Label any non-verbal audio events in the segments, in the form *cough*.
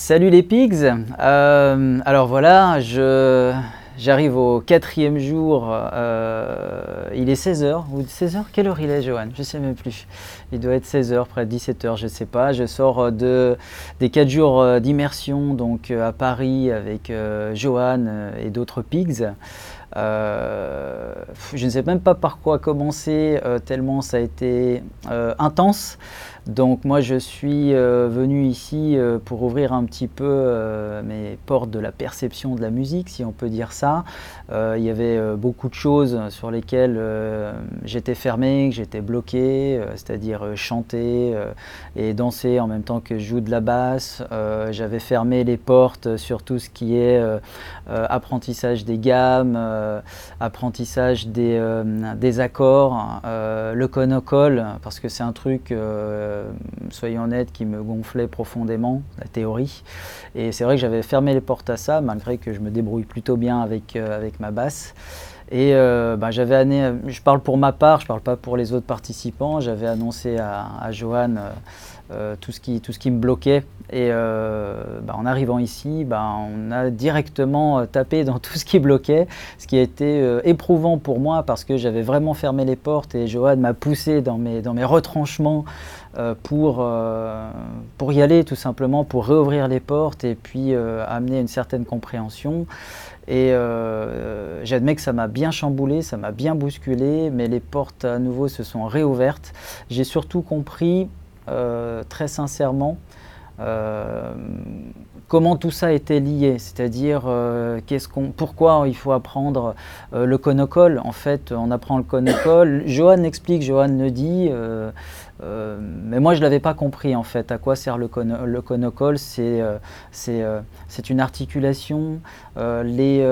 Salut les pigs euh, Alors voilà, j'arrive au quatrième jour, euh, il est 16h, ou 16h Quelle heure il est Johan? Je ne sais même plus. Il doit être 16h, près de 17h, je ne sais pas. Je sors de, des 4 jours euh, d'immersion donc à Paris avec Johan et d'autres pigs. Je ne sais même pas par quoi commencer, tellement ça a été intense. Donc moi je suis euh, venu ici euh, pour ouvrir un petit peu euh, mes portes de la perception de la musique, si on peut dire ça. il y avait beaucoup de choses sur lesquelles j'étais fermé, que j'étais bloqué, c'est-à-dire chanter et danser en même temps que je joue de la basse. J'avais fermé les portes sur tout ce qui est apprentissage des gammes, apprentissage des, des accords, le conocole, parce que c'est un truc euh, soyons honnêtes, qui me gonflait profondément, la théorie. Et c'est vrai que j'avais fermé les portes à ça, malgré que je me débrouille plutôt bien euh, avec ma basse. Et euh, bah, j'avais je parle pour ma part, je ne parle pas pour les autres participants, j'avais annoncé à, Johan tout, ce qui, tout ce qui me bloquait. Et bah, en arrivant ici, bah, on a directement tapé dans *laughs* tout ce qui bloquait, ce qui a été éprouvant pour moi parce que j'avais vraiment fermé les portes et Johan m'a poussé dans mes, dans mes retranchements euh, pour, euh, pour y aller tout simplement, pour réouvrir les portes et puis euh, amener une certaine compréhension. Et j'admets que ça m'a bien chamboulé, ça m'a bien bousculé, mais les portes à nouveau se sont réouvertes. J'ai surtout compris, très sincèrement, comment tout ça était lié, c'est-à-dire qu'on, pourquoi il faut apprendre le conocole. En fait, on apprend le conocole. Johan explique, Johan le dit, euh, mais moi, je ne l'avais pas compris en fait. À quoi sert le, le conocole C'est euh, euh, une articulation. les,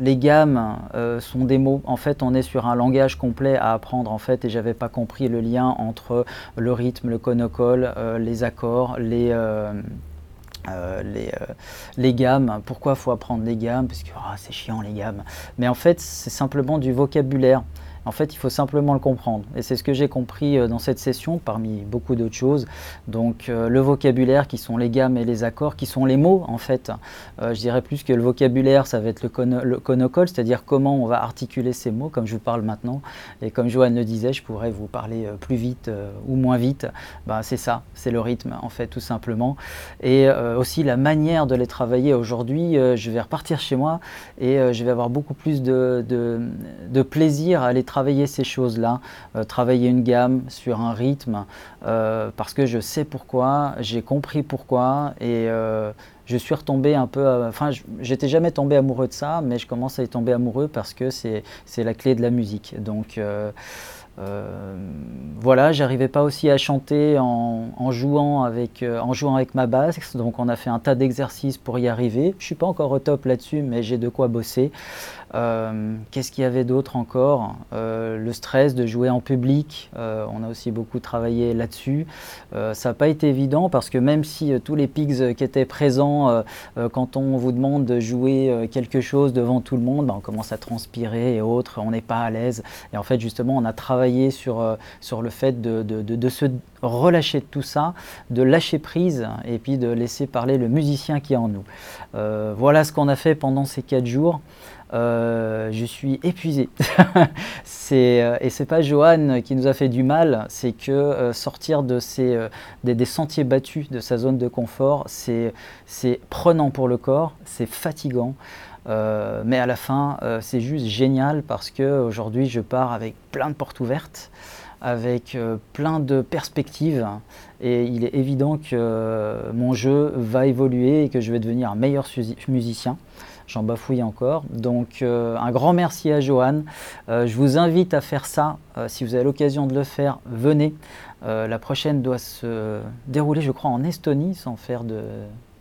les gammes sont des mots. En fait, on est sur un langage complet à apprendre en fait, et j'avais pas compris le lien entre le rythme, le conocole, les accords, les les, les, gammes. Pourquoi faut apprendre les gammes? Parce que ah, c'est chiant les gammes. Mais en fait, c'est simplement du vocabulaire. En fait, il faut simplement le comprendre. Et c'est ce que j'ai compris euh, dans cette session, parmi beaucoup d'autres choses. Donc, euh, le vocabulaire, qui sont les gammes et les accords, qui sont les mots, en fait. Euh, je dirais plus que le vocabulaire, ça va être le, conocole, c'est-à-dire comment on va articuler ces mots, comme je vous parle maintenant. Et comme Joanne le disait, je pourrais vous parler plus vite ou moins vite. Ben, c'est ça, c'est le rythme, en fait, tout simplement. Et aussi la manière de les travailler aujourd'hui. je vais repartir chez moi et je vais avoir beaucoup plus de, de plaisir à les travailler ces choses-là, euh, travailler une gamme sur un rythme, euh, parce que je sais pourquoi, j'ai compris pourquoi, et euh, je suis retombé un peu, enfin j'étais jamais tombé amoureux de ça, mais je commence à y tomber amoureux parce que c'est la clé de la musique. Donc voilà, j'arrivais pas aussi à chanter en, jouant avec, en jouant avec ma basse, donc on a fait un tas d'exercices pour y arriver. Je suis pas encore au top là-dessus, mais j'ai de quoi bosser. Euh, qu'est-ce qu'il y avait d'autre encore Le stress de jouer en public, on a aussi beaucoup travaillé là-dessus. ça n'a pas été évident parce que même si tous les pigs qui étaient présents, quand on vous demande de jouer quelque chose devant tout le monde, ben, on commence à transpirer et autres, on n'est pas à l'aise. Et en fait, justement, on a travaillé sur, euh, sur le fait de, de, se relâcher de tout ça, de lâcher prise et puis de laisser parler le musicien qui est en nous. Euh, voilà ce qu'on a fait pendant ces quatre jours. Euh, je suis épuisé. *laughs* c'est, et c'est pas Johan qui nous a fait du mal, c'est que sortir de ces, des, des, sentiers battus de sa zone de confort, c'est, prenant pour le corps, c'est fatigant. Euh, mais à la fin, euh, c'est juste génial parce qu'aujourd'hui, je pars avec plein de portes ouvertes, avec euh, plein de perspectives. Et il est évident que mon jeu va évoluer et que je vais devenir un meilleur musicien. J'en bafouille encore. Donc un grand merci à Johan. je vous invite à faire ça. si vous avez l'occasion de le faire, venez. la prochaine doit se dérouler, je crois, en Estonie, sans faire de,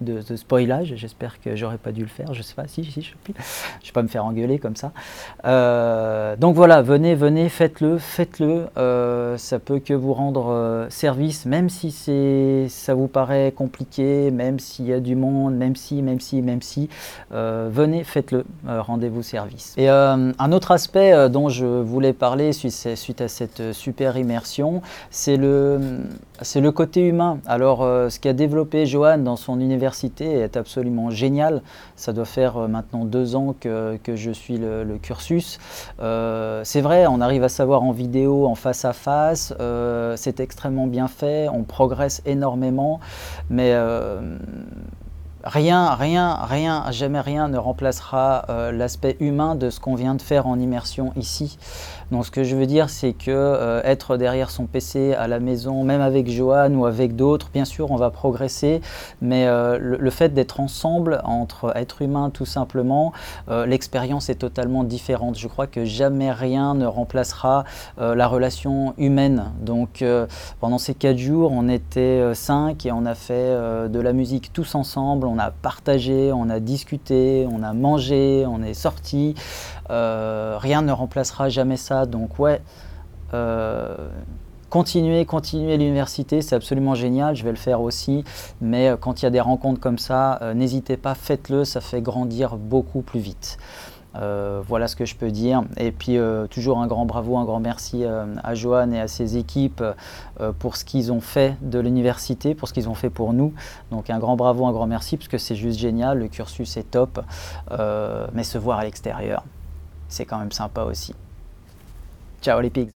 de, spoilage. J'espère que j'aurais pas dû le faire. Je sais pas si, si je ne vais pas me faire engueuler comme ça. Euh, donc voilà, venez, venez, faites-le, faites-le. Euh, ça peut que vous rendre euh, service, même si ça vous paraît compliqué, même s'il y a du monde, même si, même si, même si. venez, faites-le, rendez-vous service. Et un autre aspect dont je voulais parler suite, à cette super immersion, c'est le, c'est le côté humain. Alors, ce qu'a développé Johan dans son est absolument génial. Ça doit faire maintenant deux ans que, que je suis le, cursus. c'est vrai, on arrive à savoir en vidéo, en face à face, c'est extrêmement bien fait, on progresse énormément, mais euh, rien, rien, rien, jamais rien ne remplacera euh, l'aspect humain de ce qu'on vient de faire en immersion ici. Donc ce que je veux dire, c'est que euh, être derrière son PC à la maison, même avec Johan ou avec d'autres, bien sûr, on va progresser, mais euh, le, fait d'être ensemble, entre êtres humains tout simplement, l'expérience est totalement différente. Je crois que jamais rien ne remplacera la relation humaine. Donc pendant ces quatre jours, on était cinq et on a fait de la musique tous ensemble, a partagé, on a discuté, on a mangé, on est sorti. rien ne remplacera jamais ça donc ouais, euh, continuez, continuez l'université, c'est absolument génial, je vais le faire aussi. Mais euh, quand il y a des rencontres comme ça, euh, n'hésitez pas, faites-le, ça fait grandir beaucoup plus vite. Voilà ce que je peux dire. Et puis toujours un grand bravo, un grand merci à Johan et à ses équipes pour ce qu'ils ont fait de l'université, pour ce qu'ils ont fait pour nous. Donc un grand bravo, un grand merci, parce que c'est juste génial, le cursus est top. mais se voir à l'extérieur, c'est quand même sympa aussi. Ciao les pigs